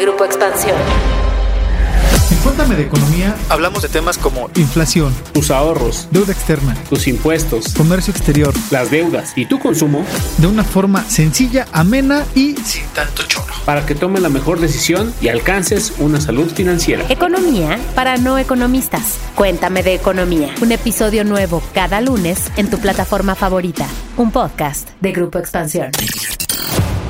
Grupo Expansión. En Cuéntame de Economía Hablamos de temas como inflación, tus ahorros, deuda externa, tus impuestos, comercio exterior, las deudas y tu consumo de una forma sencilla, amena y sin tanto choro. para que tomes la mejor decisión y alcances una salud financiera. Economía para no economistas. Cuéntame de economía. Un episodio nuevo cada lunes en tu plataforma favorita. Un podcast de Grupo Expansión.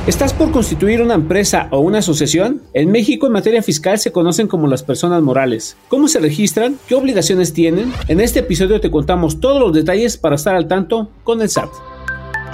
¿Estás por constituir una empresa o una asociación? En México en materia fiscal se conocen como las personas morales. ¿Cómo se registran? ¿Qué obligaciones tienen? En este episodio te contamos todos los detalles para estar al tanto con el SAT.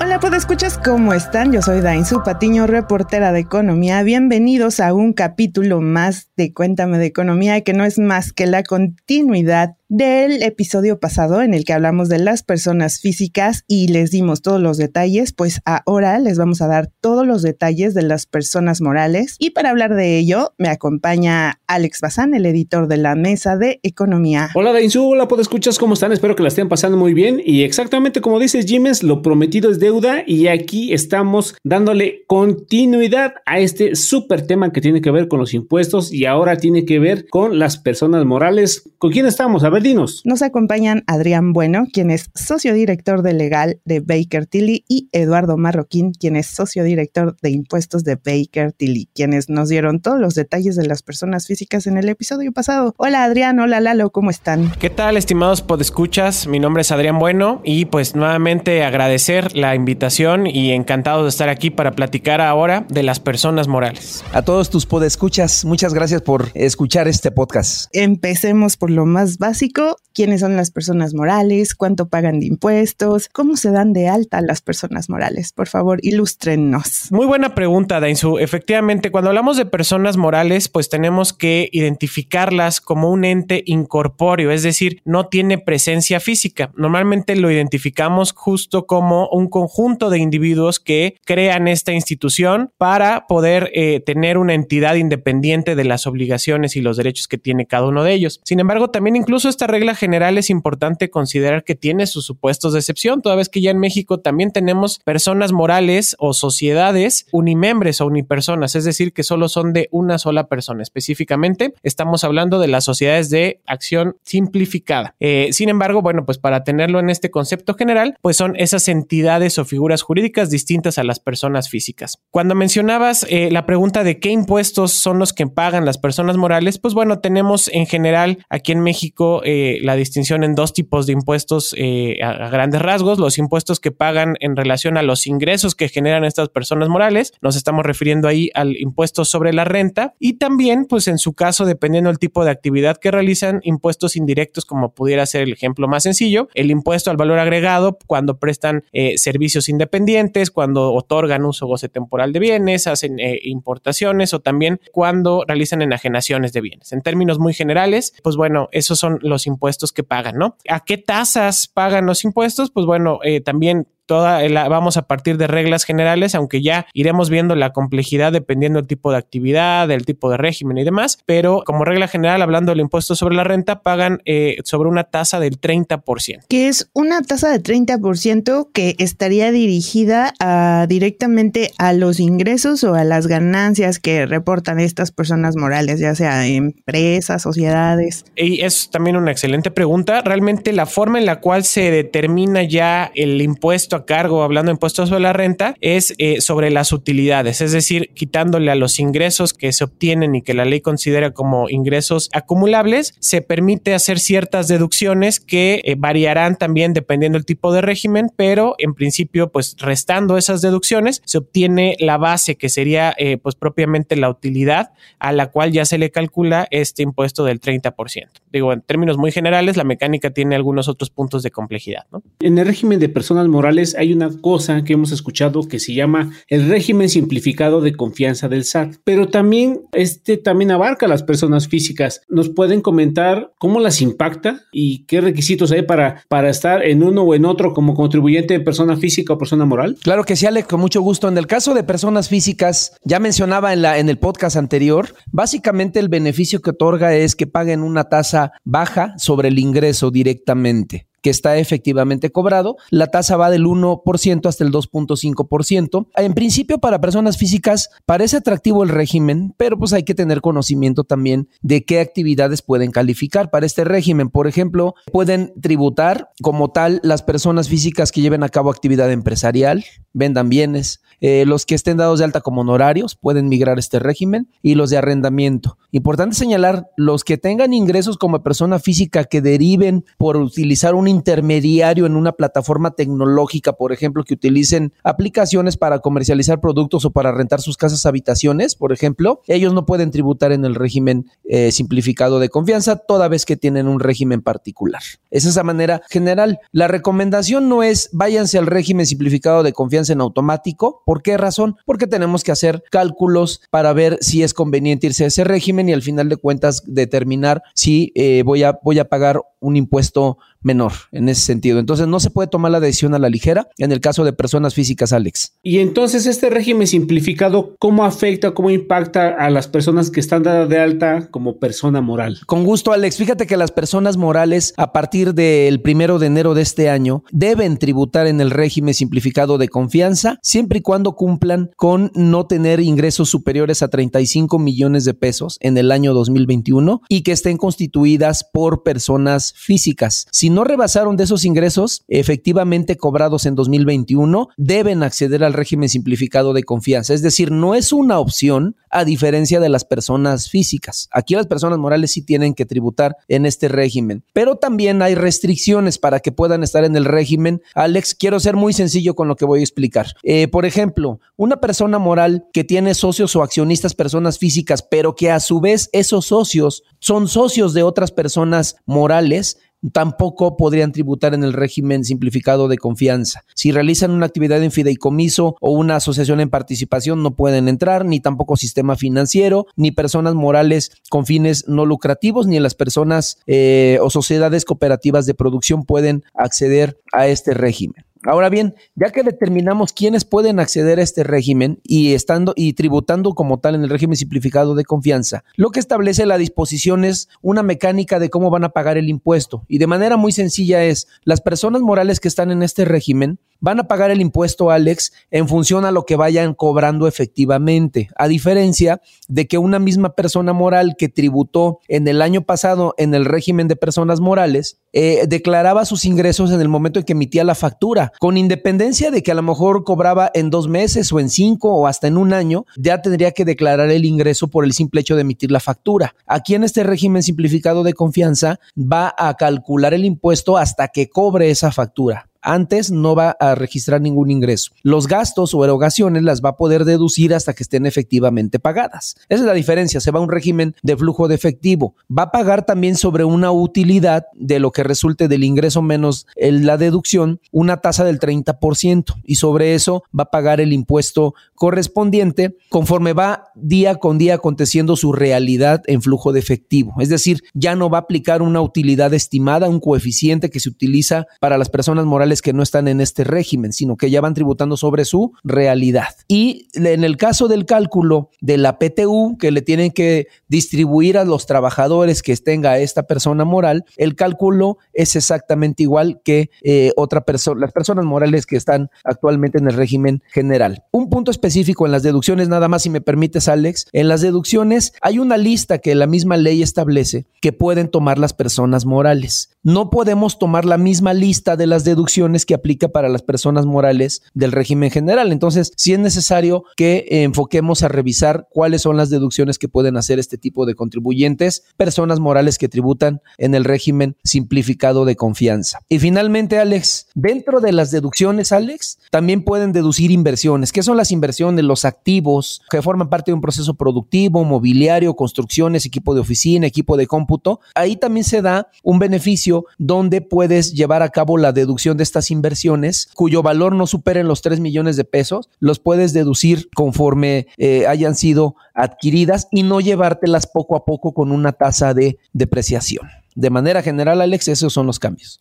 Hola, escuchas ¿cómo están? Yo soy Dainzu Patiño, reportera de economía. Bienvenidos a un capítulo más de Cuéntame de Economía, que no es más que la continuidad del episodio pasado en el que hablamos de las personas físicas y les dimos todos los detalles, pues ahora les vamos a dar todos los detalles de las personas morales. Y para hablar de ello, me acompaña Alex Bazán, el editor de la Mesa de Economía. Hola Dainzu, hola escuchas ¿cómo están? Espero que la estén pasando muy bien y exactamente como dices Jiménez, lo prometido es deuda y aquí estamos dándole continuidad a este súper tema que tiene que ver con los impuestos y ahora tiene que ver con las personas morales. ¿Con quién estamos? A ver, dinos. Nos acompañan Adrián Bueno, quien es socio director de legal de Baker Tilly, y Eduardo Marroquín, quien es socio director de impuestos de Baker Tilly, quienes nos dieron todos los detalles de las personas físicas en el episodio pasado. Hola Adrián, hola Lalo, ¿cómo están? ¿Qué tal, estimados podescuchas? Mi nombre es Adrián Bueno y pues nuevamente agradecer la invitación y encantado de estar aquí para platicar ahora de las personas morales. A todos tus podescuchas, muchas gracias por escuchar este podcast. Empecemos por lo más básico. Go. ¿Quiénes son las personas morales? ¿Cuánto pagan de impuestos? ¿Cómo se dan de alta las personas morales? Por favor, ilústrenos. Muy buena pregunta, Dainzu. Efectivamente, cuando hablamos de personas morales, pues tenemos que identificarlas como un ente incorpóreo, es decir, no tiene presencia física. Normalmente lo identificamos justo como un conjunto de individuos que crean esta institución para poder eh, tener una entidad independiente de las obligaciones y los derechos que tiene cada uno de ellos. Sin embargo, también incluso esta regla general es importante considerar que tiene sus supuestos de excepción, toda vez que ya en México también tenemos personas morales o sociedades unimembres o unipersonas, es decir, que solo son de una sola persona. Específicamente, estamos hablando de las sociedades de acción simplificada. Eh, sin embargo, bueno, pues para tenerlo en este concepto general, pues son esas entidades o figuras jurídicas distintas a las personas físicas. Cuando mencionabas eh, la pregunta de qué impuestos son los que pagan las personas morales, pues bueno, tenemos en general aquí en México eh, la distinción en dos tipos de impuestos eh, a, grandes rasgos, los impuestos que pagan en relación a los ingresos que generan estas personas morales, nos estamos refiriendo ahí al impuesto sobre la renta y también, pues en su caso, dependiendo del tipo de actividad que realizan, impuestos indirectos como pudiera ser el ejemplo más sencillo, el impuesto al valor agregado cuando prestan eh, servicios independientes, cuando otorgan uso goce temporal de bienes, hacen eh, importaciones o también cuando realizan enajenaciones de bienes. En términos muy generales, pues bueno, esos son los impuestos que pagan, ¿no? ¿A qué tasas pagan los impuestos? Pues bueno, eh, también toda la, vamos a partir de reglas generales, aunque ya iremos viendo la complejidad dependiendo del tipo de actividad, del tipo de régimen y demás, pero como regla general, hablando del impuesto sobre la renta, pagan eh, sobre una tasa del 30%. Que es una tasa de 30% que estaría dirigida a, directamente a los ingresos o a las ganancias que reportan estas personas morales, ya sea empresas, sociedades. Y es también una excelente pregunta. Realmente la forma en la cual se determina ya el impuesto a cargo, hablando de impuestos sobre la renta, es eh, sobre las utilidades, es decir, quitándole a los ingresos que se obtienen y que la ley considera como ingresos acumulables, se permite hacer ciertas deducciones que eh, variarán también dependiendo del tipo de régimen, pero en principio, pues restando esas deducciones, se obtiene la base que sería eh, pues propiamente la utilidad a la cual ya se le calcula este impuesto del 30%. Digo, en términos muy generales, la mecánica tiene algunos otros puntos de complejidad, ¿no? En el régimen de personas morales hay una cosa que hemos escuchado que se llama el régimen simplificado de confianza del SAT, pero también este también abarca a las personas físicas. ¿Nos pueden comentar cómo las impacta y qué requisitos hay para, para estar en uno o en otro como contribuyente de persona física o persona moral? Claro que sí, Alex, con mucho gusto. En el caso de personas físicas, ya mencionaba en, la, en el podcast anterior, básicamente el beneficio que otorga es que paguen una tasa baja sobre el ingreso directamente. Que está efectivamente cobrado. La tasa va del 1% hasta el 2.5%. En principio, para personas físicas parece atractivo el régimen, pero pues hay que tener conocimiento también de qué actividades pueden calificar para este régimen. Por ejemplo, pueden tributar como tal las personas físicas que lleven a cabo actividad empresarial, vendan bienes, eh, los que estén dados de alta como honorarios pueden migrar a este régimen y los de arrendamiento. Importante señalar, los que tengan ingresos como persona física que deriven por utilizar un intermediario en una plataforma tecnológica, por ejemplo, que utilicen aplicaciones para comercializar productos o para rentar sus casas habitaciones, por ejemplo, ellos no pueden tributar en el régimen eh, simplificado de confianza toda vez que tienen un régimen particular. Es esa manera general. La recomendación no es váyanse al régimen simplificado de confianza en automático, ¿Por qué razón? Porque tenemos que hacer cálculos para ver si es conveniente irse a ese régimen y al final de cuentas determinar si eh, voy, a, voy a pagar un impuesto menor en ese sentido. Entonces no se puede tomar la decisión a la ligera en el caso de personas físicas, Alex. Y entonces este régimen simplificado, ¿cómo afecta, cómo impacta a las personas que están dadas de alta como persona moral? Con gusto, Alex. Fíjate que las personas morales a partir del primero de enero de este año deben tributar en el régimen simplificado de confianza siempre y cuando cumplan con no tener ingresos superiores a 35 millones de pesos en el año 2021 y que estén constituidas por personas físicas. Si no rebasaron de esos ingresos efectivamente cobrados en 2021, deben acceder al régimen simplificado de confianza. Es decir, no es una opción a diferencia de las personas físicas. Aquí las personas morales sí tienen que tributar en este régimen, pero también hay restricciones para que puedan estar en el régimen. Alex, quiero ser muy sencillo con lo que voy a explicar. Eh, por ejemplo, una persona moral que tiene socios o accionistas personas físicas, pero que a su vez esos socios son socios de otras personas morales, tampoco podrían tributar en el régimen simplificado de confianza. Si realizan una actividad en fideicomiso o una asociación en participación, no pueden entrar, ni tampoco sistema financiero, ni personas morales con fines no lucrativos, ni las personas eh, o sociedades cooperativas de producción pueden acceder a este régimen. Ahora bien, ya que determinamos quiénes pueden acceder a este régimen y estando y tributando como tal en el régimen simplificado de confianza, lo que establece la disposición es una mecánica de cómo van a pagar el impuesto. Y de manera muy sencilla es las personas morales que están en este régimen van a pagar el impuesto, Alex, en función a lo que vayan cobrando efectivamente, a diferencia de que una misma persona moral que tributó en el año pasado en el régimen de personas morales, eh, declaraba sus ingresos en el momento en que emitía la factura, con independencia de que a lo mejor cobraba en dos meses o en cinco o hasta en un año, ya tendría que declarar el ingreso por el simple hecho de emitir la factura. Aquí en este régimen simplificado de confianza va a calcular el impuesto hasta que cobre esa factura antes no va a registrar ningún ingreso. Los gastos o erogaciones las va a poder deducir hasta que estén efectivamente pagadas. Esa es la diferencia, se va a un régimen de flujo de efectivo. Va a pagar también sobre una utilidad de lo que resulte del ingreso menos la deducción, una tasa del 30% y sobre eso va a pagar el impuesto correspondiente conforme va día con día aconteciendo su realidad en flujo de efectivo. Es decir, ya no va a aplicar una utilidad estimada, un coeficiente que se utiliza para las personas morales que no están en este régimen, sino que ya van tributando sobre su realidad. Y en el caso del cálculo de la PTU, que le tienen que distribuir a los trabajadores que tenga esta persona moral, el cálculo es exactamente igual que eh, otra persona, las personas morales que están actualmente en el régimen general. Un punto específico en las deducciones, nada más si me permites, Alex, en las deducciones hay una lista que la misma ley establece que pueden tomar las personas morales. No podemos tomar la misma lista de las deducciones que aplica para las personas morales del régimen general. Entonces, sí es necesario que enfoquemos a revisar cuáles son las deducciones que pueden hacer este tipo de contribuyentes, personas morales que tributan en el régimen simplificado de confianza. Y finalmente, Alex, dentro de las deducciones, Alex, también pueden deducir inversiones. ¿Qué son las inversiones? Los activos que forman parte de un proceso productivo, mobiliario, construcciones, equipo de oficina, equipo de cómputo. Ahí también se da un beneficio donde puedes llevar a cabo la deducción de estas inversiones cuyo valor no superen los 3 millones de pesos, los puedes deducir conforme eh, hayan sido adquiridas y no llevártelas poco a poco con una tasa de depreciación. De manera general, Alex, esos son los cambios.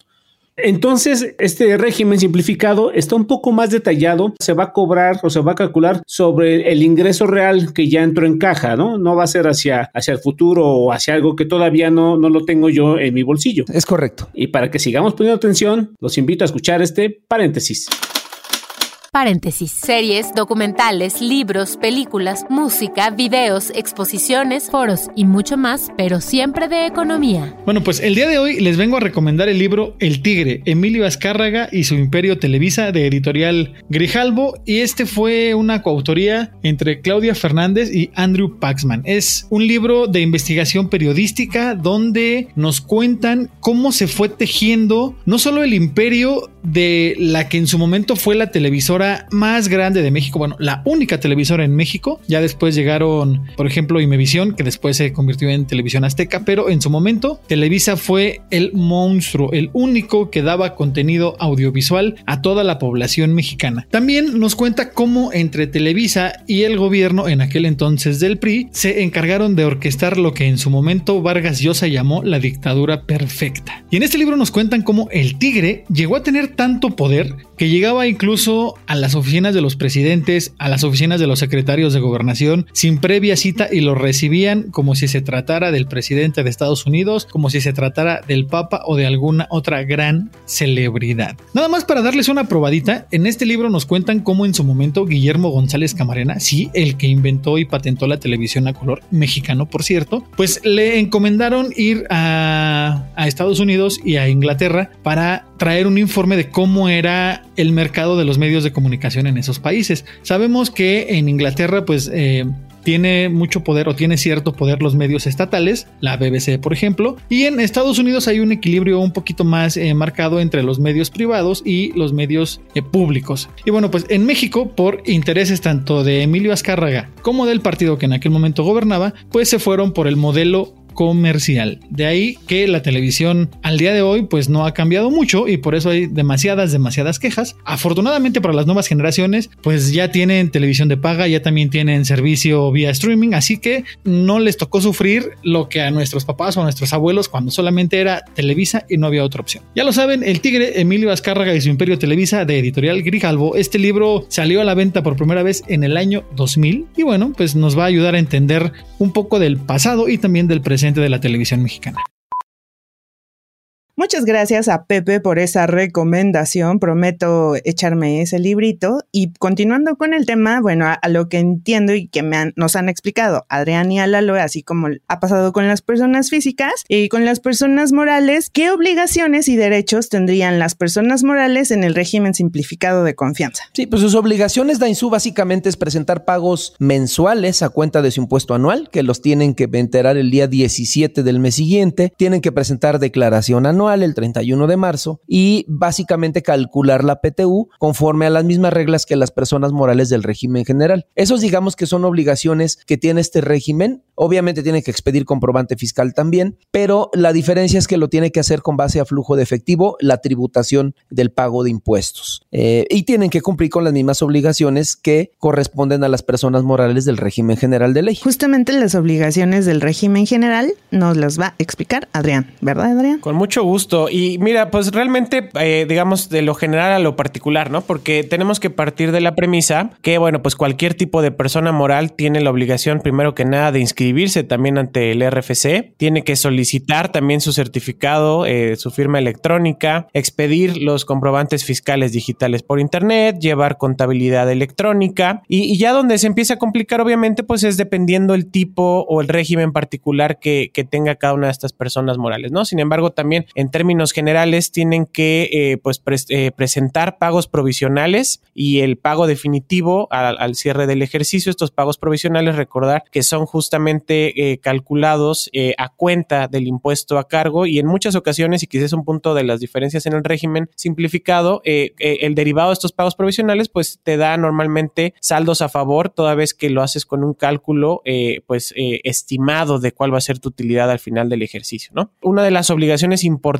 Entonces, este régimen simplificado está un poco más detallado, se va a cobrar o se va a calcular sobre el ingreso real que ya entró en caja, ¿no? No va a ser hacia, hacia el futuro o hacia algo que todavía no, no lo tengo yo en mi bolsillo. Es correcto. Y para que sigamos poniendo atención, los invito a escuchar este paréntesis. Paréntesis. Series, documentales, libros, películas, música, videos, exposiciones, foros y mucho más, pero siempre de economía. Bueno, pues el día de hoy les vengo a recomendar el libro El Tigre, Emilio Azcárraga y su Imperio Televisa de editorial Grijalbo y este fue una coautoría entre Claudia Fernández y Andrew Paxman. Es un libro de investigación periodística donde nos cuentan cómo se fue tejiendo no solo el imperio de la que en su momento fue la televisora más grande de México, bueno, la única televisora en México. Ya después llegaron, por ejemplo, Imevisión, que después se convirtió en Televisión Azteca, pero en su momento Televisa fue el monstruo, el único que daba contenido audiovisual a toda la población mexicana. También nos cuenta cómo entre Televisa y el gobierno en aquel entonces del PRI se encargaron de orquestar lo que en su momento Vargas Llosa llamó la dictadura perfecta. Y en este libro nos cuentan cómo el tigre llegó a tener tanto poder que llegaba incluso a las oficinas de los presidentes, a las oficinas de los secretarios de gobernación, sin previa cita y lo recibían como si se tratara del presidente de Estados Unidos, como si se tratara del Papa o de alguna otra gran celebridad. Nada más para darles una probadita, en este libro nos cuentan cómo en su momento Guillermo González Camarena, sí, el que inventó y patentó la televisión a color, mexicano por cierto, pues le encomendaron ir a, a Estados Unidos y a Inglaterra para traer un informe de cómo era el mercado de los medios de comunicación en esos países. Sabemos que en Inglaterra, pues eh, tiene mucho poder o tiene cierto poder los medios estatales, la BBC por ejemplo, y en Estados Unidos hay un equilibrio un poquito más eh, marcado entre los medios privados y los medios eh, públicos. Y bueno, pues en México, por intereses tanto de Emilio Azcárraga como del partido que en aquel momento gobernaba, pues se fueron por el modelo comercial. De ahí que la televisión al día de hoy pues no ha cambiado mucho y por eso hay demasiadas, demasiadas quejas. Afortunadamente para las nuevas generaciones pues ya tienen televisión de paga, ya también tienen servicio vía streaming, así que no les tocó sufrir lo que a nuestros papás o a nuestros abuelos cuando solamente era Televisa y no había otra opción. Ya lo saben, El Tigre, Emilio Azcárraga y su Imperio Televisa de Editorial Grijalvo, este libro salió a la venta por primera vez en el año 2000 y bueno, pues nos va a ayudar a entender un poco del pasado y también del presente de la televisión mexicana. Muchas gracias a Pepe por esa recomendación. Prometo echarme ese librito. Y continuando con el tema, bueno, a, lo que entiendo y que me nos han explicado Adrián y Alalo, así como ha pasado con las personas físicas y con las personas morales, ¿qué obligaciones y derechos tendrían las personas morales en el régimen simplificado de confianza? Sí, pues sus obligaciones, Dainzú, básicamente es presentar pagos mensuales a cuenta de su impuesto anual, que los tienen que enterar el día 17 del mes siguiente. Tienen que presentar declaración anual el 31 de marzo y básicamente calcular la PTU conforme a las mismas reglas que las personas morales del régimen general. Esos digamos que son obligaciones que tiene este régimen. Obviamente tiene que expedir comprobante fiscal también, pero la diferencia es que lo tiene que hacer con base a flujo de efectivo, la tributación del pago de impuestos. Eh, y tienen que cumplir con las mismas obligaciones que corresponden a las personas morales del régimen general de ley. Justamente las obligaciones del régimen general nos las va a explicar Adrián, ¿verdad Adrián? Con mucho gusto y mira, pues realmente, eh, digamos, de lo general a lo particular, ¿no? Porque tenemos que partir de la premisa que, bueno, pues cualquier tipo de persona moral tiene la obligación, primero que nada, de inscribirse también ante el RFC, tiene que solicitar también su certificado, eh, su firma electrónica, expedir los comprobantes fiscales digitales por Internet, llevar contabilidad electrónica y, ya donde se empieza a complicar, obviamente, pues es dependiendo el tipo o el régimen particular que tenga cada una de estas personas morales, ¿no? Sin embargo, también en términos generales tienen que eh, pues eh, presentar pagos provisionales y el pago definitivo al, cierre del ejercicio. Estos pagos provisionales, recordar que son justamente eh, calculados a cuenta del impuesto a cargo y en muchas ocasiones, y quizás es un punto de las diferencias en el régimen simplificado, el derivado de estos pagos provisionales pues te da normalmente saldos a favor toda vez que lo haces con un cálculo pues estimado de cuál va a ser tu utilidad al final del ejercicio, ¿no? Una de las obligaciones importantes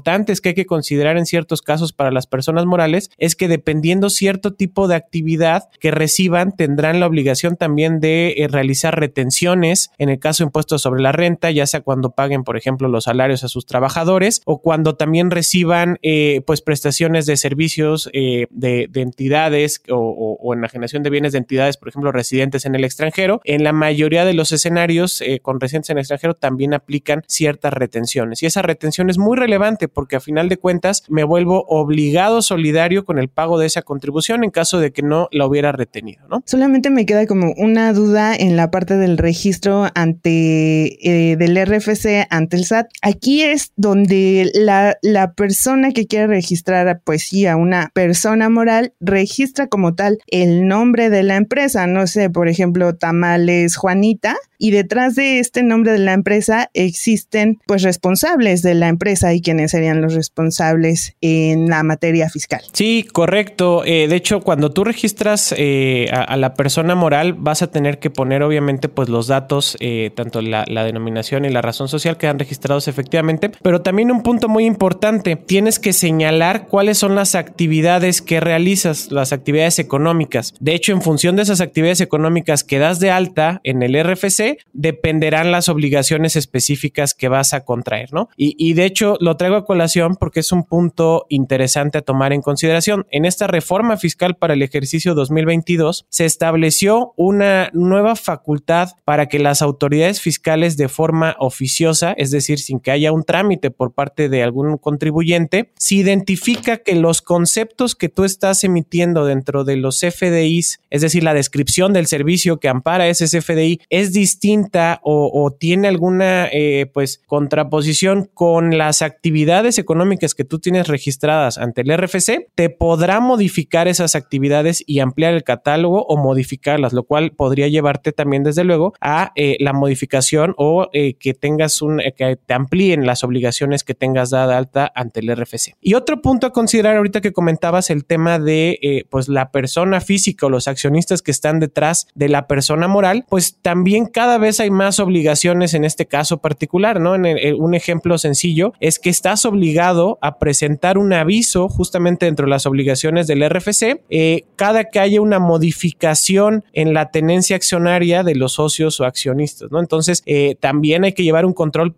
que hay que considerar en ciertos casos para las personas morales es que dependiendo cierto tipo de actividad que reciban, tendrán la obligación también de eh, realizar retenciones en el caso de impuestos sobre la renta, ya sea cuando paguen, por ejemplo, los salarios a sus trabajadores o cuando también reciban eh, pues prestaciones de servicios eh, de, entidades o, o, enajenación de bienes de entidades, por ejemplo, residentes en el extranjero. En la mayoría de los escenarios con residentes en el extranjero también aplican ciertas retenciones y esa retención es muy relevante porque a final de cuentas me vuelvo obligado solidario con el pago de esa contribución en caso de que no la hubiera retenido, ¿no? Solamente me queda como una duda en la parte del registro ante del RFC ante el SAT. Aquí es donde la, la persona que quiere registrar pues sí a una persona moral registra como tal el nombre de la empresa, no sé, por ejemplo, Tamales Juanita, y detrás de este nombre de la empresa existen pues responsables de la empresa y quienes serían los responsables en la materia fiscal. Sí, correcto. Eh, de hecho, cuando tú registras eh, a, la persona moral, vas a tener que poner obviamente pues los datos, eh, tanto la, la, denominación y la razón social quedan registrados efectivamente, pero también un punto muy importante, tienes que señalar cuáles son las actividades que realizas, las actividades económicas. De hecho, en función de esas actividades económicas que das de alta en el RFC, dependerán las obligaciones específicas que vas a contraer, ¿no? Y, de hecho lo traigo a colación porque es un punto interesante a tomar en consideración. En esta reforma fiscal para el ejercicio 2022 se estableció una nueva facultad para que las autoridades fiscales de forma oficiosa, es decir, sin que haya un trámite por parte de algún contribuyente, si identifica que los conceptos que tú estás emitiendo dentro de los FDIs, es decir, la descripción del servicio que ampara ese FDI, es distinto distinta o, tiene alguna eh, pues contraposición con las actividades económicas que tú tienes registradas ante el RFC, te podrá modificar esas actividades y ampliar el catálogo o modificarlas, lo cual podría llevarte también desde luego a eh, la modificación o eh, que tengas un que te amplíen las obligaciones que tengas dada alta ante el RFC. Y otro punto a considerar ahorita que comentabas el tema de pues la persona física o los accionistas que están detrás de la persona moral, pues también cada cada vez hay más obligaciones en este caso particular, ¿no? En un ejemplo sencillo es que estás obligado a presentar un aviso justamente dentro de las obligaciones del RFC eh, cada que haya una modificación en la tenencia accionaria de los socios o accionistas, ¿no? Entonces, eh, también hay que llevar un control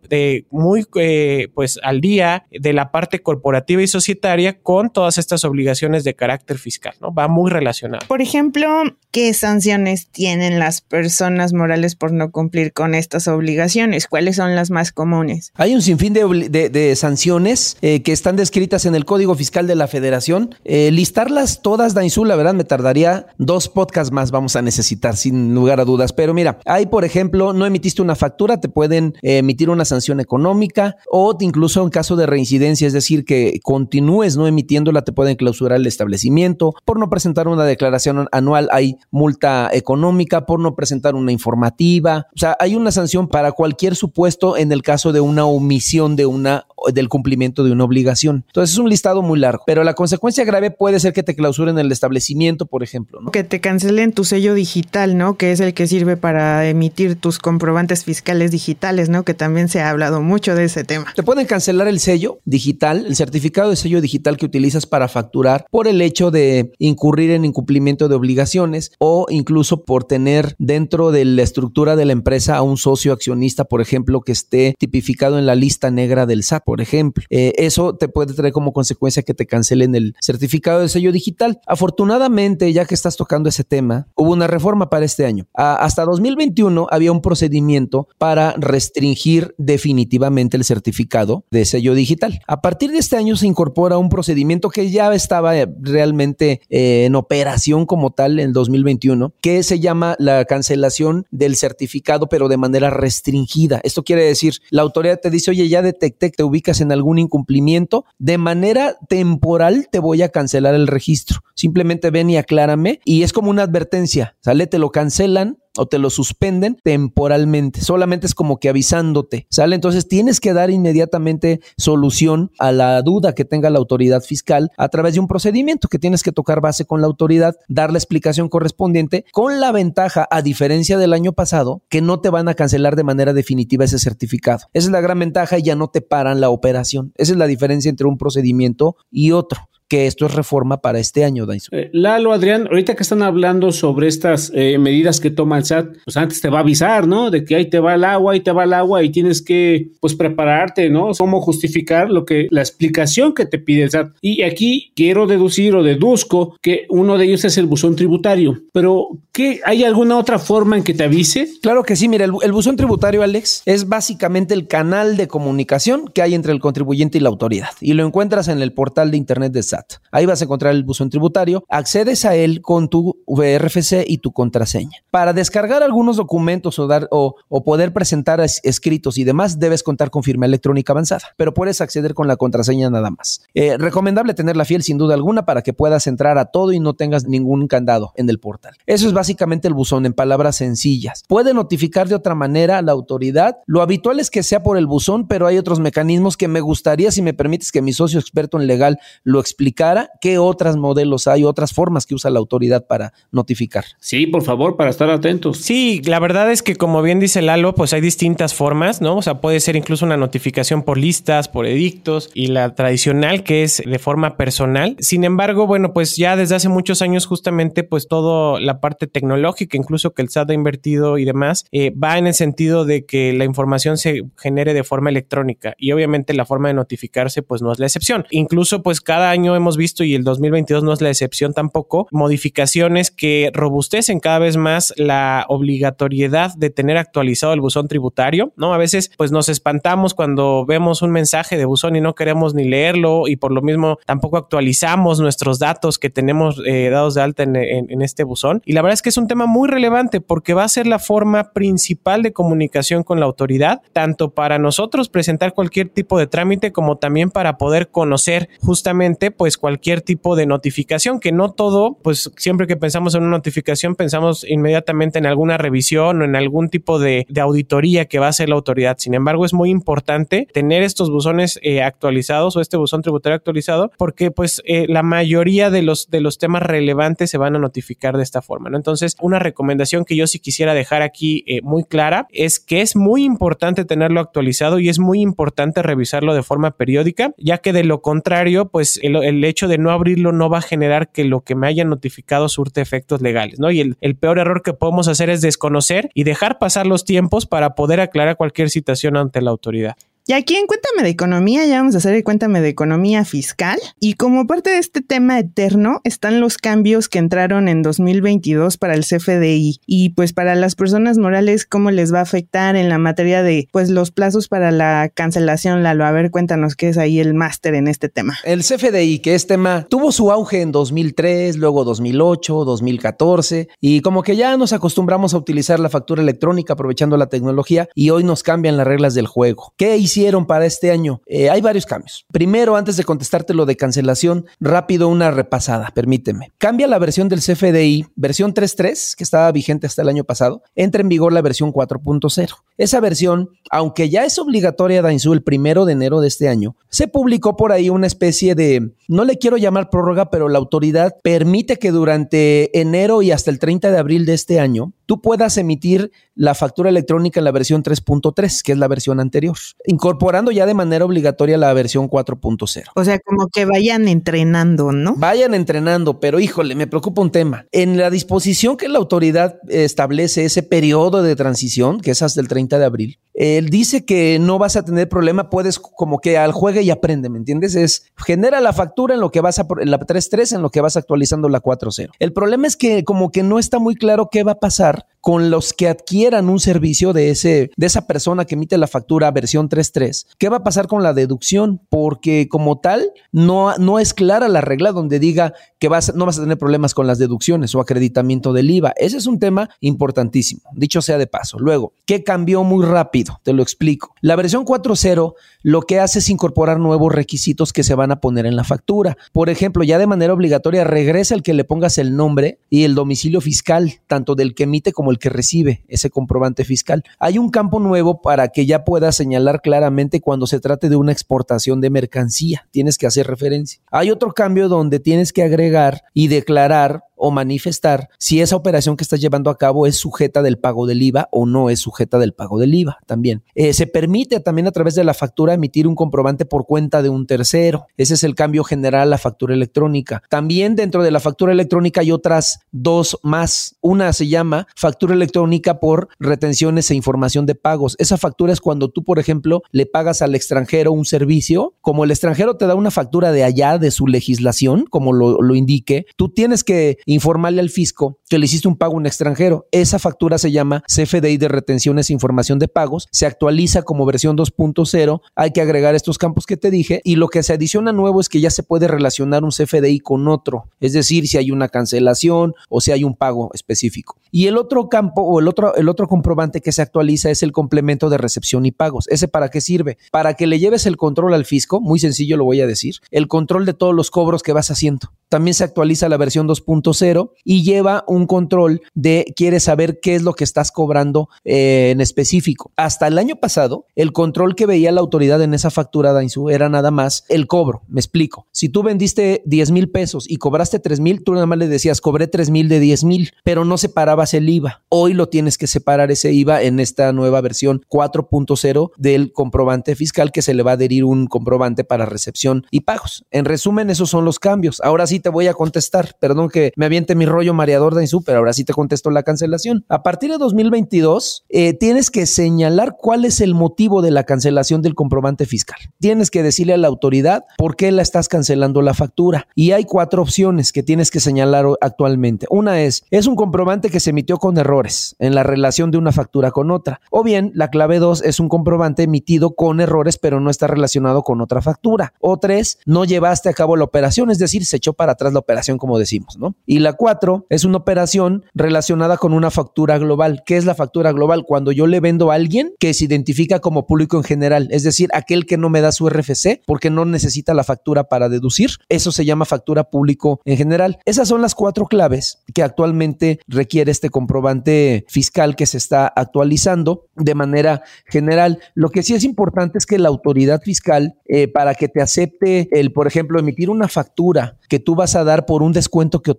muy, eh, pues, al día de la parte corporativa y societaria con todas estas obligaciones de carácter fiscal, ¿no? Va muy relacionado. Por ejemplo, ¿qué sanciones tienen las personas morales por no cumplir con estas obligaciones? ¿Cuáles son las más comunes? Hay un sinfín de, sanciones eh, que están descritas en el Código Fiscal de la Federación. Eh, listarlas todas, Dainzú, la verdad me tardaría dos podcasts más, vamos a necesitar sin lugar a dudas. Pero mira, hay, por ejemplo, no emitiste una factura, te pueden eh, emitir una sanción económica o incluso en caso de reincidencia, es decir, que continúes no emitiéndola, te pueden clausurar el establecimiento. Por no presentar una declaración anual hay multa económica, por no presentar una informativa o sea, hay una sanción para cualquier supuesto en el caso de una omisión de una del cumplimiento de una obligación. Entonces es un listado muy largo, pero la consecuencia grave puede ser que te clausuren el establecimiento, por ejemplo, ¿no? Que te cancelen tu sello digital, ¿no? Que es el que sirve para emitir tus comprobantes fiscales digitales, ¿no? Que también se ha hablado mucho de ese tema. Te pueden cancelar el sello digital, el certificado de sello digital que utilizas para facturar por el hecho de incurrir en incumplimiento de obligaciones o incluso por tener dentro de la estructura de la empresa a un socio accionista, por ejemplo, que esté tipificado en la lista negra del SAT, por ejemplo. Eh, eso te puede traer como consecuencia que te cancelen el certificado de sello digital. Afortunadamente, ya que estás tocando ese tema, hubo una reforma para este año. hasta 2021 había un procedimiento para restringir definitivamente el certificado de sello digital. A partir de este año se incorpora un procedimiento que ya estaba eh, realmente eh, en operación como tal en 2021, que se llama la cancelación del certificado pero de manera restringida. Esto quiere decir, la autoridad te dice, oye, ya detecté que te ubicas en algún incumplimiento, de manera temporal te voy a cancelar el registro. Simplemente ven y aclárame y es como una advertencia, ¿sale? Te lo cancelan o te lo suspenden temporalmente. Solamente es como que avisándote, ¿sale? Entonces tienes que dar inmediatamente solución a la duda que tenga la autoridad fiscal a través de un procedimiento que tienes que tocar base con la autoridad, dar la explicación correspondiente, con la ventaja, a diferencia del año pasado, que no te van a cancelar de manera definitiva ese certificado. Esa es la gran ventaja y ya no te paran la operación. Esa es la diferencia entre un procedimiento y otro. Que esto es reforma para este año, Daiso. Eh, Lalo, Adrián, ahorita que están hablando sobre estas eh, medidas que toma el SAT, pues antes te va a avisar, ¿no? De que ahí te va el agua, ahí te va el agua y tienes que, pues, prepararte, ¿no? Cómo justificar lo que, la explicación que te pide el SAT. Y aquí quiero deducir o deduzco que uno de ellos es el buzón tributario. Pero, ¿qué? ¿Hay alguna otra forma en que te avise? Claro que sí, mira, el, el buzón tributario, Alex, es básicamente el canal de comunicación que hay entre el contribuyente y la autoridad. Y lo encuentras en el portal de internet de SAT. Ahí vas a encontrar el buzón tributario, accedes a él con tu VRFC y tu contraseña. Para descargar algunos documentos o, dar, o, poder presentar es- escritos y demás, debes contar con firma electrónica avanzada, pero puedes acceder con la contraseña nada más. Eh, recomendable tenerla fiel sin duda alguna para que puedas entrar a todo y no tengas ningún candado en el portal. Eso es básicamente el buzón en palabras sencillas. Puede notificar de otra manera a la autoridad. Lo habitual es que sea por el buzón, pero hay otros mecanismos que me gustaría, si me permites, que mi socio experto en legal lo explicara. ¿Qué otros modelos hay, otras formas que usa la autoridad para notificar? Sí, por favor, para estar atentos. Sí, la verdad es que como bien dice Lalo, pues hay distintas formas, ¿no? O sea, puede ser incluso una notificación por listas, por edictos y la tradicional que es de forma personal. Sin embargo, bueno, pues ya desde hace muchos años justamente pues todo la parte tecnológica, incluso que el SAT ha invertido y demás, eh, va en el sentido de que la información se genere de forma electrónica y obviamente la forma de notificarse pues no es la excepción. Incluso pues cada año hemos visto y el 2022 no es la excepción tampoco, modificaciones que robustecen cada vez más la obligatoriedad de tener actualizado el buzón tributario, ¿no? A veces pues nos espantamos cuando vemos un mensaje de buzón y no queremos ni leerlo y por lo mismo tampoco actualizamos nuestros datos que tenemos eh, dados de alta en, este buzón. Y la verdad es que es un tema muy relevante porque va a ser la forma principal de comunicación con la autoridad, tanto para nosotros presentar cualquier tipo de trámite como también para poder conocer justamente pues cualquier tipo de notificación, que no todo, pues siempre que pensamos en una notificación pensamos inmediatamente en alguna revisión o en algún tipo de, auditoría que va a hacer la autoridad. Sin embargo, es muy importante tener estos buzones eh, actualizados o este buzón tributario actualizado porque pues eh, la mayoría de los, de los temas relevantes se van a notificar de esta forma, ¿no? Entonces, una recomendación que yo sí quisiera dejar aquí eh, muy clara es que es muy importante tenerlo actualizado y es muy importante revisarlo de forma periódica, ya que de lo contrario, pues el hecho de no abrirlo no va a generar que lo que me hayan notificado surte efectos legales, ¿no? Y el, el peor error que podemos hacer es desconocer y dejar pasar los tiempos para poder aclarar cualquier situación ante la autoridad. Y aquí en Cuéntame de Economía ya vamos a hacer el Cuéntame de Economía Fiscal. Y como parte de este tema eterno están los cambios que entraron en 2022 para el CFDI. Y pues para las personas morales, ¿cómo les va a afectar en la materia de pues los plazos para la cancelación? Lalo, a ver, cuéntanos qué es ahí el máster en este tema. El CFDI, que es tema, tuvo su auge en 2003, luego 2008, 2014, y como que ya nos acostumbramos a utilizar la factura electrónica aprovechando la tecnología y hoy nos cambian las reglas del juego. ¿Qué hicieron para este año? Eh, hay varios cambios. Primero, antes de contestarte lo de cancelación, rápido una repasada, permíteme. Cambia la versión del CFDI, versión 3.3, que estaba vigente hasta el año pasado, entra en vigor la versión 4.0. Esa versión, aunque ya es obligatoria Dainzú el primero de enero de este año, se publicó por ahí una especie de, no le quiero llamar prórroga, pero la autoridad permite que durante enero y hasta el 30 de abril de este año, tú puedas emitir la factura electrónica en la versión 3.3, que es la versión anterior, incorporando ya de manera obligatoria la versión 4.0. O sea, como que vayan entrenando, ¿no? Vayan entrenando, pero híjole, me preocupa un tema. En la disposición que la autoridad establece ese periodo de transición, que es hasta el 30 de abril, él dice que no vas a tener problema, puedes como que al juegue y aprende, ¿me entiendes? Es genera la factura en lo que vas a la 3.3 en lo que vas actualizando la 4.0. El problema es que como que no está muy claro qué va a pasar con los que adquieran un servicio de ese de esa persona que emite la factura versión 3.3. ¿Qué va a pasar con la deducción? Porque como tal no, no es clara la regla donde diga que vas, no vas a tener problemas con las deducciones o acreditamiento del IVA. Ese es un tema importantísimo, dicho sea de paso. Luego, ¿qué cambió muy rápido? Te lo explico. La versión 4.0 lo que hace es incorporar nuevos requisitos que se van a poner en la factura. Por ejemplo, ya de manera obligatoria regresa el que le pongas el nombre y el domicilio fiscal, tanto del que emite como el que recibe ese comprobante fiscal. Hay un campo nuevo para que ya puedas señalar claramente cuando se trate de una exportación de mercancía. Tienes que hacer referencia. Hay otro cambio donde tienes que agregar y declarar o manifestar si esa operación que estás llevando a cabo es sujeta del pago del IVA o no es sujeta del pago del IVA también. Eh, se permite también a través de la factura emitir un comprobante por cuenta de un tercero. Ese es el cambio general a la factura electrónica. También dentro de la factura electrónica hay otras dos más. Una se llama factura electrónica por retenciones e información de pagos. Esa factura es cuando tú, por ejemplo, le pagas al extranjero un servicio. Como el extranjero te da una factura de allá de su legislación, como lo, lo indique, tú tienes que informarle al fisco que le hiciste un pago a un extranjero. Esa factura se llama CFDI de retenciones e información de pagos. Se actualiza como versión 2.0. Hay que agregar estos campos que te dije y lo que se adiciona nuevo es que ya se puede relacionar un CFDI con otro, es decir, si hay una cancelación o si hay un pago específico. Y el otro campo o el otro, el otro comprobante que se actualiza es el complemento de recepción y pagos. ¿Ese para qué sirve? Para que le lleves el control al fisco, muy sencillo lo voy a decir, el control de todos los cobros que vas haciendo. También se actualiza la versión 2.0 y lleva un control de, quieres saber qué es lo que estás cobrando eh, en específico. Hasta el año pasado, el control que veía la autoridad en esa factura, Dainzu, era nada más el cobro. Me explico. Si tú vendiste 10 mil pesos y cobraste 3 mil, tú nada más le decías, cobré 3 mil de 10 mil, pero no separabas el IVA. Hoy lo tienes que separar ese IVA en esta nueva versión 4.0 del comprobante fiscal que se le va a adherir un comprobante para recepción y pagos. En resumen, esos son los cambios. Ahora sí te voy a contestar. Perdón que me mi rollo mareador de Insu, pero ahora sí te contesto la cancelación. A partir de 2022, eh, tienes que señalar cuál es el motivo de la cancelación del comprobante fiscal. Tienes que decirle a la autoridad por qué la estás cancelando la factura. Y hay cuatro opciones que tienes que señalar actualmente. Una es, es un comprobante que se emitió con errores en la relación de una factura con otra. O bien, la clave 2 es un comprobante emitido con errores, pero no está relacionado con otra factura. O tres, no llevaste a cabo la operación, es decir, se echó para atrás la operación, como decimos, ¿no? La cuatro es una operación relacionada con una factura global. ¿Qué es la factura global? Cuando yo le vendo a alguien que se identifica como público en general, es decir, aquel que no me da su RFC porque no necesita la factura para deducir. Eso se llama factura público en general. Esas son las cuatro claves que actualmente requiere este comprobante fiscal que se está actualizando de manera general. Lo que sí es importante es que la autoridad fiscal, eh, para que te acepte el, por ejemplo, emitir una factura que tú vas a dar por un descuento que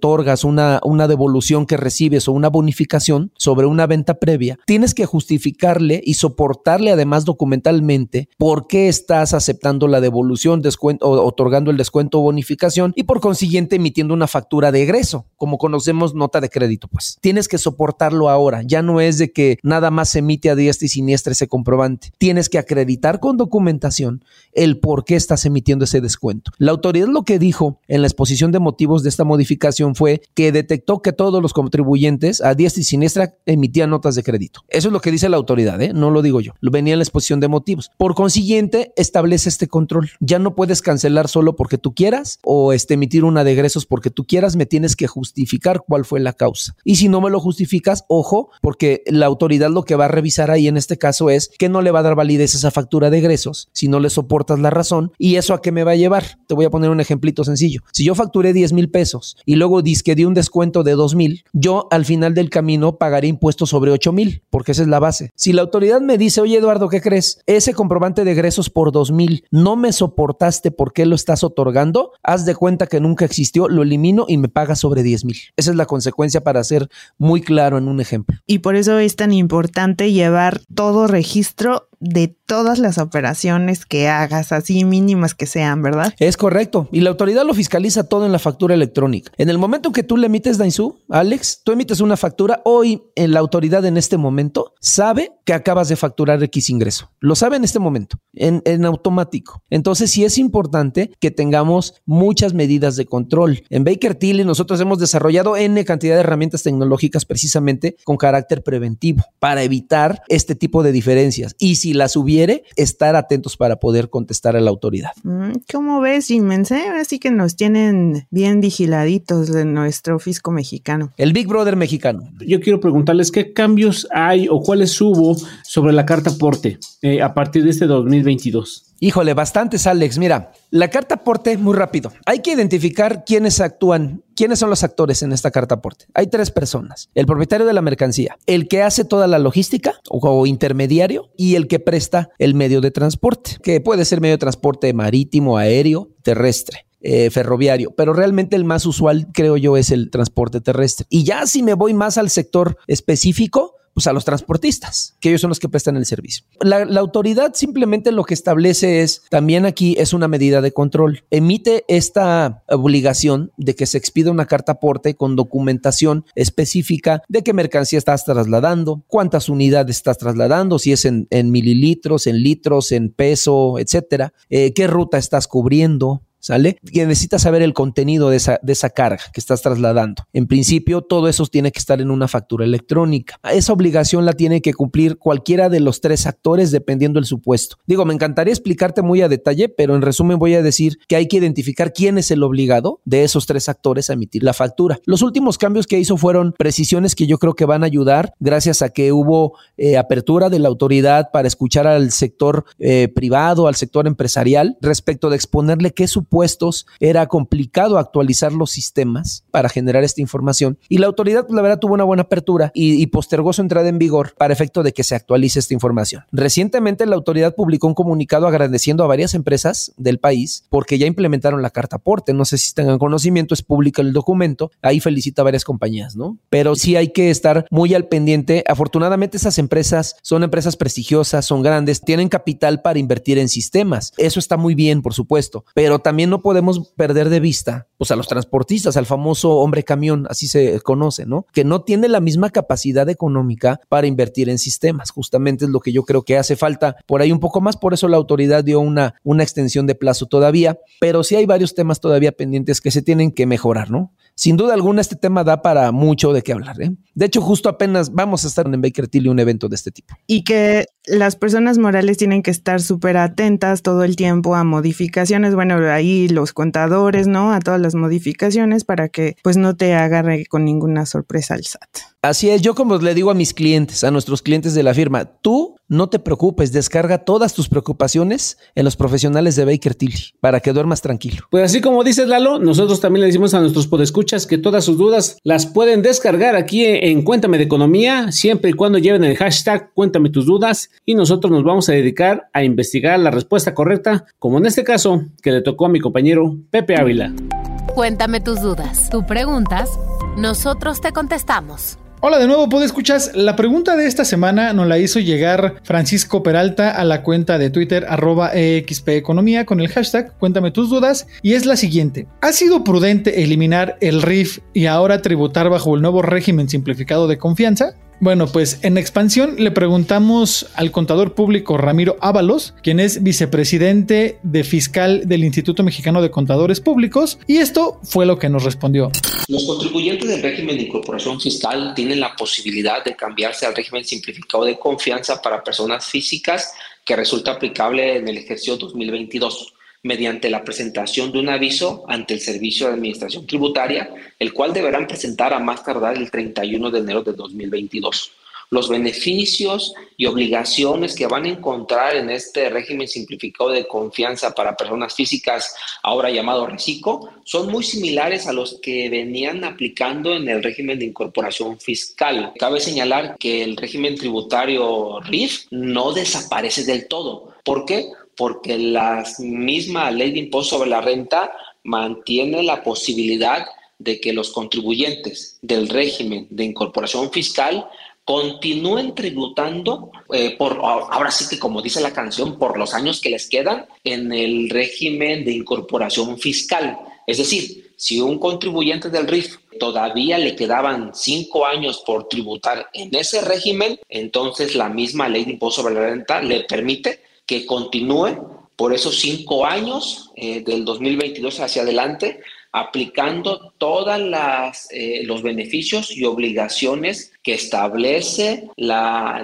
una, devolución que recibes o una bonificación sobre una venta previa, tienes que justificarle y soportarle además documentalmente por qué estás aceptando la devolución, descuento, otorgando el descuento o bonificación y por consiguiente emitiendo una factura de egreso, como conocemos nota de crédito, pues. Tienes que soportarlo ahora, ya no es de que nada más se emite a diestra y siniestra ese comprobante. Tienes que acreditar con documentación el por qué estás emitiendo ese descuento. La autoridad lo que dijo en la exposición de motivos de esta modificación fue que detectó que todos los contribuyentes a diestra y siniestra emitían notas de crédito. Eso es lo que dice la autoridad, ¿eh? no lo digo yo. Venía en la exposición de motivos. Por consiguiente, establece este control. Ya no puedes cancelar solo porque tú quieras o este, emitir una de egresos porque tú quieras, me tienes que justificar cuál fue la causa. Y si no me lo justificas, ojo, porque la autoridad lo que va a revisar ahí en este caso es que no le va a dar validez esa factura de egresos si no le soportas la razón. ¿Y eso a qué me va a llevar? Te voy a poner un ejemplito sencillo. Si yo facturé 10 mil pesos y luego que di un descuento de 2 mil, yo al final del camino pagaré impuestos sobre 8 mil, porque esa es la base. Si la autoridad me dice, oye Eduardo, ¿qué crees? Ese comprobante de egresos por 2 mil no me soportaste, ¿por qué lo estás otorgando? Haz de cuenta que nunca existió, lo elimino y me paga sobre 10 mil. Esa es la consecuencia para ser muy claro en un ejemplo. Y por eso es tan importante llevar todo registro de todas las operaciones que hagas, así mínimas que sean, ¿verdad? Es correcto. Y la autoridad lo fiscaliza todo en la factura electrónica. En el momento en que tú le emites Dainzú, Alex, tú emites una factura, hoy en la autoridad en este momento sabe que acabas de facturar X ingreso. Lo sabe en este momento, en, en automático. Entonces sí es importante que tengamos muchas medidas de control. En Baker Tilly nosotros hemos desarrollado N cantidad de herramientas tecnológicas precisamente con carácter preventivo para evitar este tipo de diferencias. Y si las hubiere, estar atentos para poder contestar a la autoridad. Mm, ¿Cómo ves, Jimense? Así que nos tienen bien vigiladitos de nuestro fisco mexicano. El Big Brother mexicano. Yo quiero preguntarles qué cambios hay o cuáles hubo sobre la carta aporte eh, a partir de este 2022. Híjole, bastantes, Alex. Mira, la carta aporte, muy rápido. Hay que identificar quiénes actúan, quiénes son los actores en esta carta aporte. Hay tres personas: el propietario de la mercancía, el que hace toda la logística o, o intermediario y el que presta el medio de transporte, que puede ser medio de transporte marítimo, aéreo, terrestre. eh, ferroviario, pero realmente el más usual creo yo es el transporte terrestre. Y ya si me voy más al sector específico, pues a los transportistas, que ellos son los que prestan el servicio. La, autoridad simplemente lo que establece es, también aquí es una medida de control. Emite esta obligación de que se expida una carta aporte con documentación específica de qué mercancía estás trasladando, cuántas unidades estás trasladando, si es en, mililitros, en litros, en peso, etcétera, eh, qué ruta estás cubriendo, ¿sale? Que necesitas saber el contenido de esa, de esa carga que estás trasladando. En principio, todo eso tiene que estar en una factura electrónica. Esa obligación la tiene que cumplir cualquiera de los tres actores dependiendo del supuesto. Digo, me encantaría explicarte muy a detalle, pero en resumen voy a decir que hay que identificar quién es el obligado de esos tres actores a emitir la factura. Los últimos cambios que hizo fueron precisiones que yo creo que van a ayudar gracias a que hubo eh, apertura de la autoridad para escuchar al sector eh, privado, al sector empresarial, respecto de exponerle qué su puestos, era complicado actualizar los sistemas para generar esta información y la autoridad, pues, la verdad, tuvo una buena apertura y, postergó su entrada en vigor para efecto de que se actualice esta información. Recientemente la autoridad publicó un comunicado agradeciendo a varias empresas del país porque ya implementaron la carta aporte. No sé si tengan conocimiento, es público el documento. Ahí felicita a varias compañías, ¿no? Pero sí hay que estar muy al pendiente. Afortunadamente esas empresas son empresas prestigiosas, son grandes, tienen capital para invertir en sistemas. Eso está muy bien, por supuesto, pero también no podemos perder de vista pues, a los transportistas, al famoso hombre camión, así se conoce, ¿no? Que no tiene la misma capacidad económica para invertir en sistemas. Justamente es lo que yo creo que hace falta por ahí un poco más. Por eso la autoridad dio una, una extensión de plazo todavía, pero sí hay varios temas todavía pendientes que se tienen que mejorar, ¿no? Sin duda alguna, este tema da para mucho de qué hablar. ¿eh? De hecho, justo apenas vamos a estar en Baker Tilly un evento de este tipo. Y que las personas morales tienen que estar súper atentas todo el tiempo a modificaciones. Bueno, ahí los contadores, ¿no? A todas las modificaciones para que pues no te agarre con ninguna sorpresa el SAT. Así es, yo como le digo a mis clientes, a nuestros clientes de la firma, tú no te preocupes, descarga todas tus preocupaciones en los profesionales de Baker Tilly para que duermas tranquilo. Pues así como dices Lalo, nosotros también le decimos a nuestros podescuchas que todas sus dudas las pueden descargar aquí en Cuéntame de Economía, siempre y cuando lleven el hashtag Cuéntame tus dudas y nosotros nos vamos a dedicar a investigar la respuesta correcta, como en este caso que le tocó a mi compañero Pepe Ávila. Cuéntame tus dudas, tú preguntas, nosotros te contestamos. Hola de nuevo, ¿puedes escuchar? La pregunta de esta semana nos la hizo llegar Francisco Peralta a la cuenta de Twitter arroba Economía con el hashtag Cuéntame tus dudas y es la siguiente. ¿Ha sido prudente eliminar el RIF y ahora tributar bajo el nuevo régimen simplificado de confianza? Bueno, pues en expansión le preguntamos al contador público Ramiro Ábalos, quien es vicepresidente de fiscal del Instituto Mexicano de Contadores Públicos, y esto fue lo que nos respondió. Los contribuyentes del régimen de incorporación fiscal tienen la posibilidad de cambiarse al régimen simplificado de confianza para personas físicas que resulta aplicable en el ejercicio 2022 mediante la presentación de un aviso ante el Servicio de Administración Tributaria, el cual deberán presentar a más tardar el 31 de enero de 2022. Los beneficios y obligaciones que van a encontrar en este régimen simplificado de confianza para personas físicas, ahora llamado RECICO, son muy similares a los que venían aplicando en el régimen de incorporación fiscal. Cabe señalar que el régimen tributario RIF no desaparece del todo. ¿Por qué? Porque la misma ley de impuesto sobre la renta mantiene la posibilidad de que los contribuyentes del régimen de incorporación fiscal continúen tributando eh, por ahora sí que como dice la canción por los años que les quedan en el régimen de incorporación fiscal. Es decir si un contribuyente del RIF todavía le quedaban cinco años por tributar en ese régimen entonces la misma ley de impuesto sobre la renta le permite que continúe por esos cinco años eh, del 2022 hacia adelante, aplicando todos eh, los beneficios y obligaciones que establece la,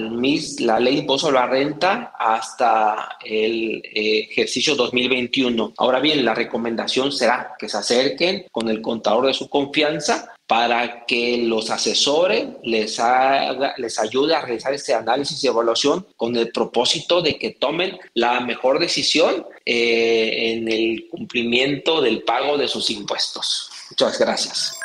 la ley de impuesto a la renta hasta el eh, ejercicio 2021. Ahora bien, la recomendación será que se acerquen con el contador de su confianza para que los asesores les, ayude a realizar este análisis y evaluación con el propósito de que tomen la mejor decisión eh, en el cumplimiento del pago de sus impuestos. Muchas gracias.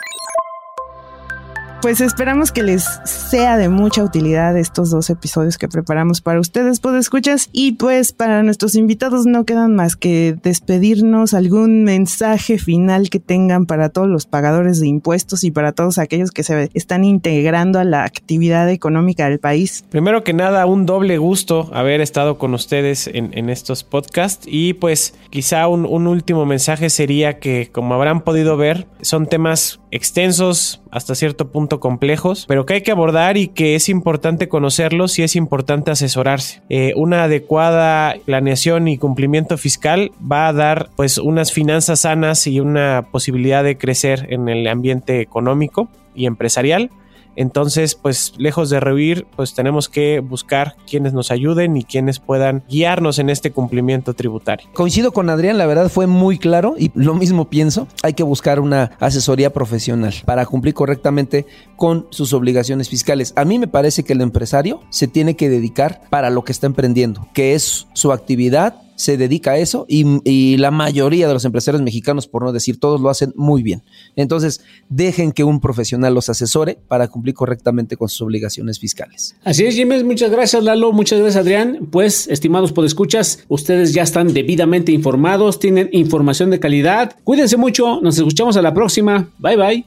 Pues esperamos que les sea de mucha utilidad estos dos episodios que preparamos para ustedes, pues escuchas. Y pues para nuestros invitados no quedan más que despedirnos, algún mensaje final que tengan para todos los pagadores de impuestos y para todos aquellos que se están integrando a la actividad económica del país. Primero que nada, un doble gusto haber estado con ustedes en, estos podcasts y pues quizá un, un último mensaje sería que como habrán podido ver, son temas extensos, hasta cierto punto complejos, pero que hay que abordar y que es importante conocerlos y es importante asesorarse. Eh, una adecuada planeación y cumplimiento fiscal va a dar pues unas finanzas sanas y una posibilidad de crecer en el ambiente económico y empresarial entonces, pues lejos de rehuir, pues tenemos que buscar quienes nos ayuden y quienes puedan guiarnos en este cumplimiento tributario. Coincido con Adrián, la verdad fue muy claro y lo mismo pienso. Hay que buscar una asesoría profesional para cumplir correctamente con sus obligaciones fiscales. A mí me parece que el empresario se tiene que dedicar para lo que está emprendiendo, que es su actividad se dedica a eso y, la mayoría de los empresarios mexicanos, por no decir todos, lo hacen muy bien. Entonces, dejen que un profesional los asesore para cumplir correctamente con sus obligaciones fiscales. Así es, Jiménez. Muchas gracias, Lalo. Muchas gracias, Adrián. Pues, estimados podescuchas, ustedes ya están debidamente informados, tienen información de calidad. Cuídense mucho. Nos escuchamos a la próxima. Bye, bye.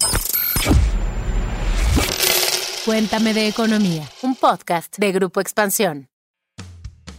Cuéntame de Economía, un podcast de Grupo Expansión.